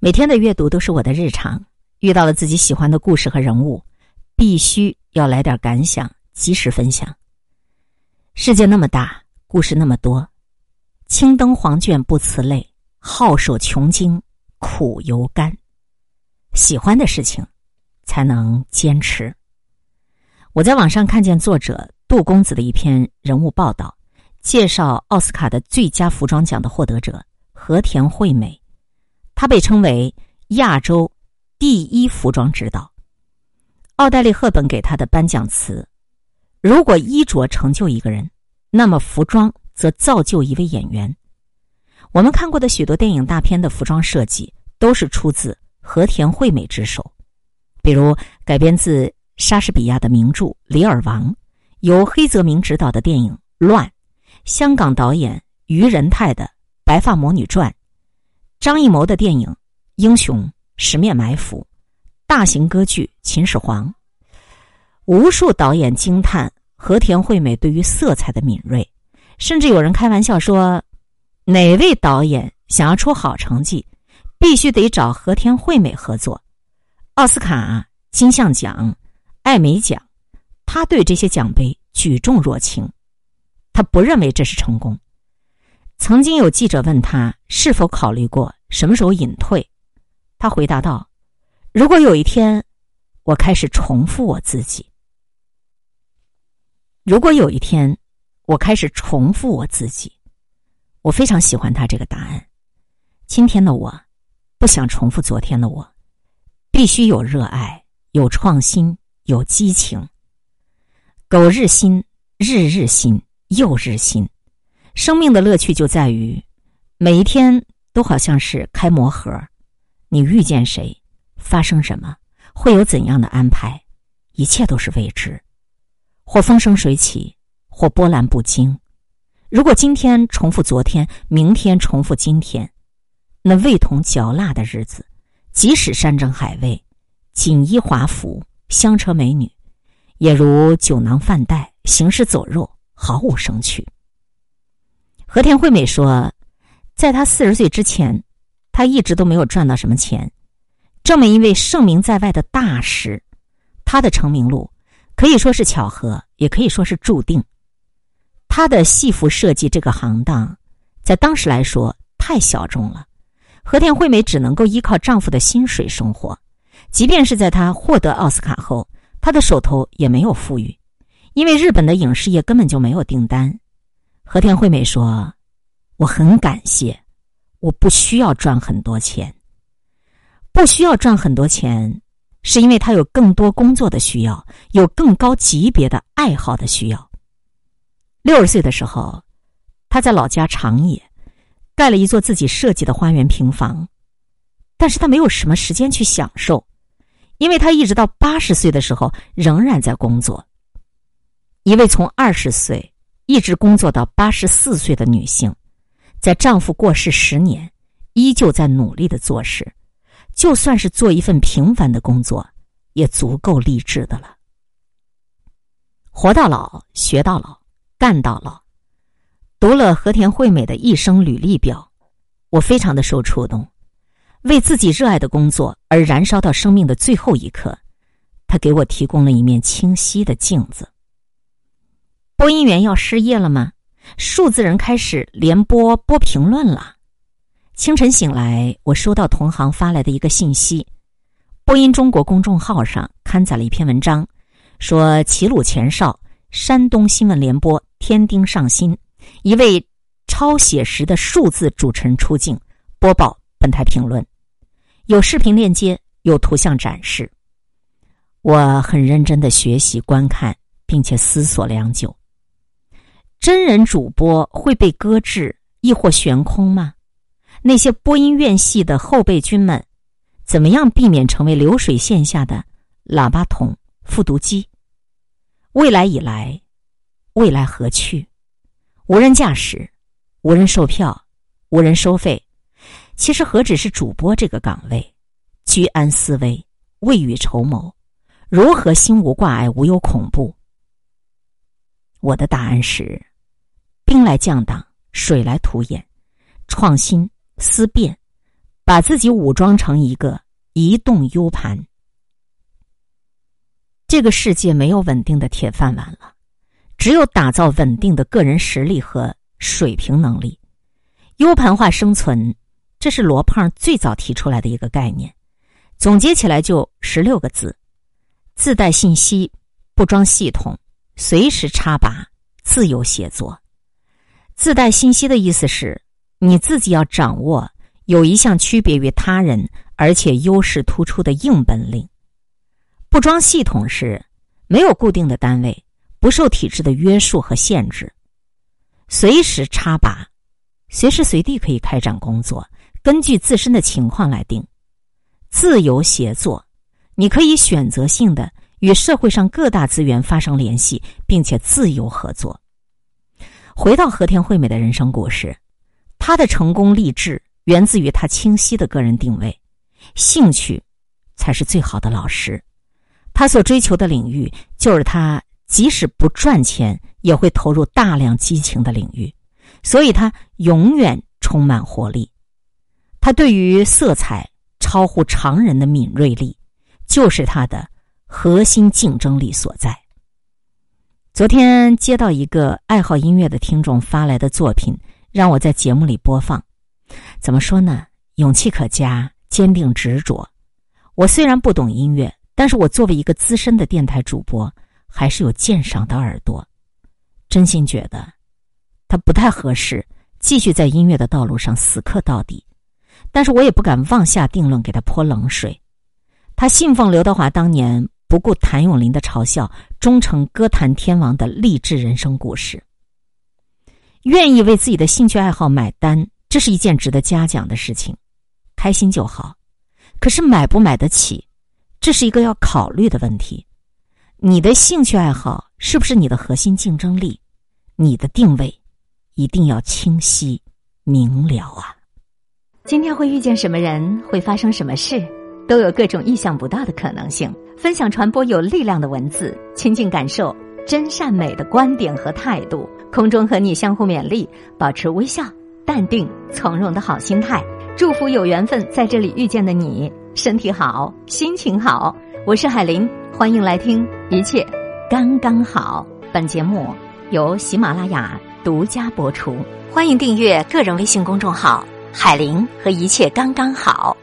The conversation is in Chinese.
每天的阅读都是我的日常，遇到了自己喜欢的故事和人物，必须要来点感想，及时分享。世界那么大，故事那么多，青灯黄卷不辞累，皓首穷经苦犹甘。喜欢的事情，才能坚持。我在网上看见作者杜公子的一篇人物报道，介绍奥斯卡的最佳服装奖的获得者和田惠美。他被称为亚洲第一服装指导。奥黛丽·赫本给他的颁奖词：“如果衣着成就一个人，那么服装则造就一位演员。”我们看过的许多电影大片的服装设计都是出自和田惠美之手，比如改编自莎士比亚的名著《李尔王》，由黑泽明执导的电影《乱》，香港导演于仁泰的《白发魔女传》。张艺谋的电影《英雄》《十面埋伏》，大型歌剧《秦始皇》，无数导演惊叹和田惠美对于色彩的敏锐，甚至有人开玩笑说：“哪位导演想要出好成绩，必须得找和田惠美合作。”奥斯卡、金像奖、艾美奖，他对这些奖杯举重若轻，他不认为这是成功。曾经有记者问他是否考虑过什么时候隐退，他回答道：“如果有一天我开始重复我自己，如果有一天我开始重复我自己，我非常喜欢他这个答案。今天的我不想重复昨天的我，必须有热爱、有创新、有激情。苟日新，日日新，又日新。”生命的乐趣就在于，每一天都好像是开魔盒，你遇见谁，发生什么，会有怎样的安排，一切都是未知，或风生水起，或波澜不惊。如果今天重复昨天，明天重复今天，那味同嚼蜡的日子，即使山珍海味、锦衣华服、香车美女，也如酒囊饭袋、行尸走肉，毫无生趣。和田惠美说，在她四十岁之前，她一直都没有赚到什么钱。这么一位盛名在外的大师，他的成名路可以说是巧合，也可以说是注定。他的戏服设计这个行当，在当时来说太小众了。和田惠美只能够依靠丈夫的薪水生活，即便是在她获得奥斯卡后，她的手头也没有富裕，因为日本的影视业根本就没有订单。和田惠美说：“我很感谢，我不需要赚很多钱，不需要赚很多钱，是因为他有更多工作的需要，有更高级别的爱好的需要。六十岁的时候，他在老家长野盖了一座自己设计的花园平房，但是他没有什么时间去享受，因为他一直到八十岁的时候仍然在工作。一位从二十岁。”一直工作到八十四岁的女性，在丈夫过世十年，依旧在努力的做事，就算是做一份平凡的工作，也足够励志的了。活到老，学到老，干到老。读了和田惠美的一生履历表，我非常的受触动。为自己热爱的工作而燃烧到生命的最后一刻，他给我提供了一面清晰的镜子。播音员要失业了吗？数字人开始连播播评论了。清晨醒来，我收到同行发来的一个信息：播音中国公众号上刊载了一篇文章，说齐鲁前哨山东新闻联播天丁上新一位超写实的数字主持人出镜，播报本台评论，有视频链接，有图像展示。我很认真的学习观看，并且思索良久。真人主播会被搁置，亦或悬空吗？那些播音院系的后备军们，怎么样避免成为流水线下的喇叭筒、复读机？未来已来，未来何去？无人驾驶，无人售票，无人收费。其实何止是主播这个岗位？居安思危，未雨绸缪，如何心无挂碍，无忧恐怖？我的答案是。兵来将挡，水来土掩，创新思变，把自己武装成一个移动 U 盘。这个世界没有稳定的铁饭碗了，只有打造稳定的个人实力和水平能力。U 盘化生存，这是罗胖最早提出来的一个概念，总结起来就十六个字：自带信息，不装系统，随时插拔，自由写作。自带信息的意思是，你自己要掌握有一项区别于他人而且优势突出的硬本领。不装系统是，没有固定的单位，不受体制的约束和限制，随时插拔。随时随地可以开展工作，根据自身的情况来定。自由协作，你可以选择性的与社会上各大资源发生联系，并且自由合作。回到和田惠美的人生故事，她的成功励志源自于她清晰的个人定位，兴趣才是最好的老师。她所追求的领域，就是她即使不赚钱也会投入大量激情的领域。所以，他永远充满活力。他对于色彩超乎常人的敏锐力，就是他的核心竞争力所在。昨天接到一个爱好音乐的听众发来的作品，让我在节目里播放。怎么说呢？勇气可嘉，坚定执着。我虽然不懂音乐，但是我作为一个资深的电台主播，还是有鉴赏的耳朵。真心觉得。他不太合适继续在音乐的道路上死磕到底，但是我也不敢妄下定论给他泼冷水。他信奉刘德华当年不顾谭咏麟的嘲笑，终成歌坛天王的励志人生故事。愿意为自己的兴趣爱好买单，这是一件值得嘉奖的事情，开心就好。可是买不买得起，这是一个要考虑的问题。你的兴趣爱好是不是你的核心竞争力？你的定位？一定要清晰明了啊！今天会遇见什么人，会发生什么事，都有各种意想不到的可能性。分享传播有力量的文字，亲近感受真善美的观点和态度。空中和你相互勉励，保持微笑、淡定、从容的好心态。祝福有缘分在这里遇见的你，身体好，心情好。我是海林，欢迎来听一切刚刚好。本节目由喜马拉雅。独家播出，欢迎订阅个人微信公众号“海林”和一切刚刚好。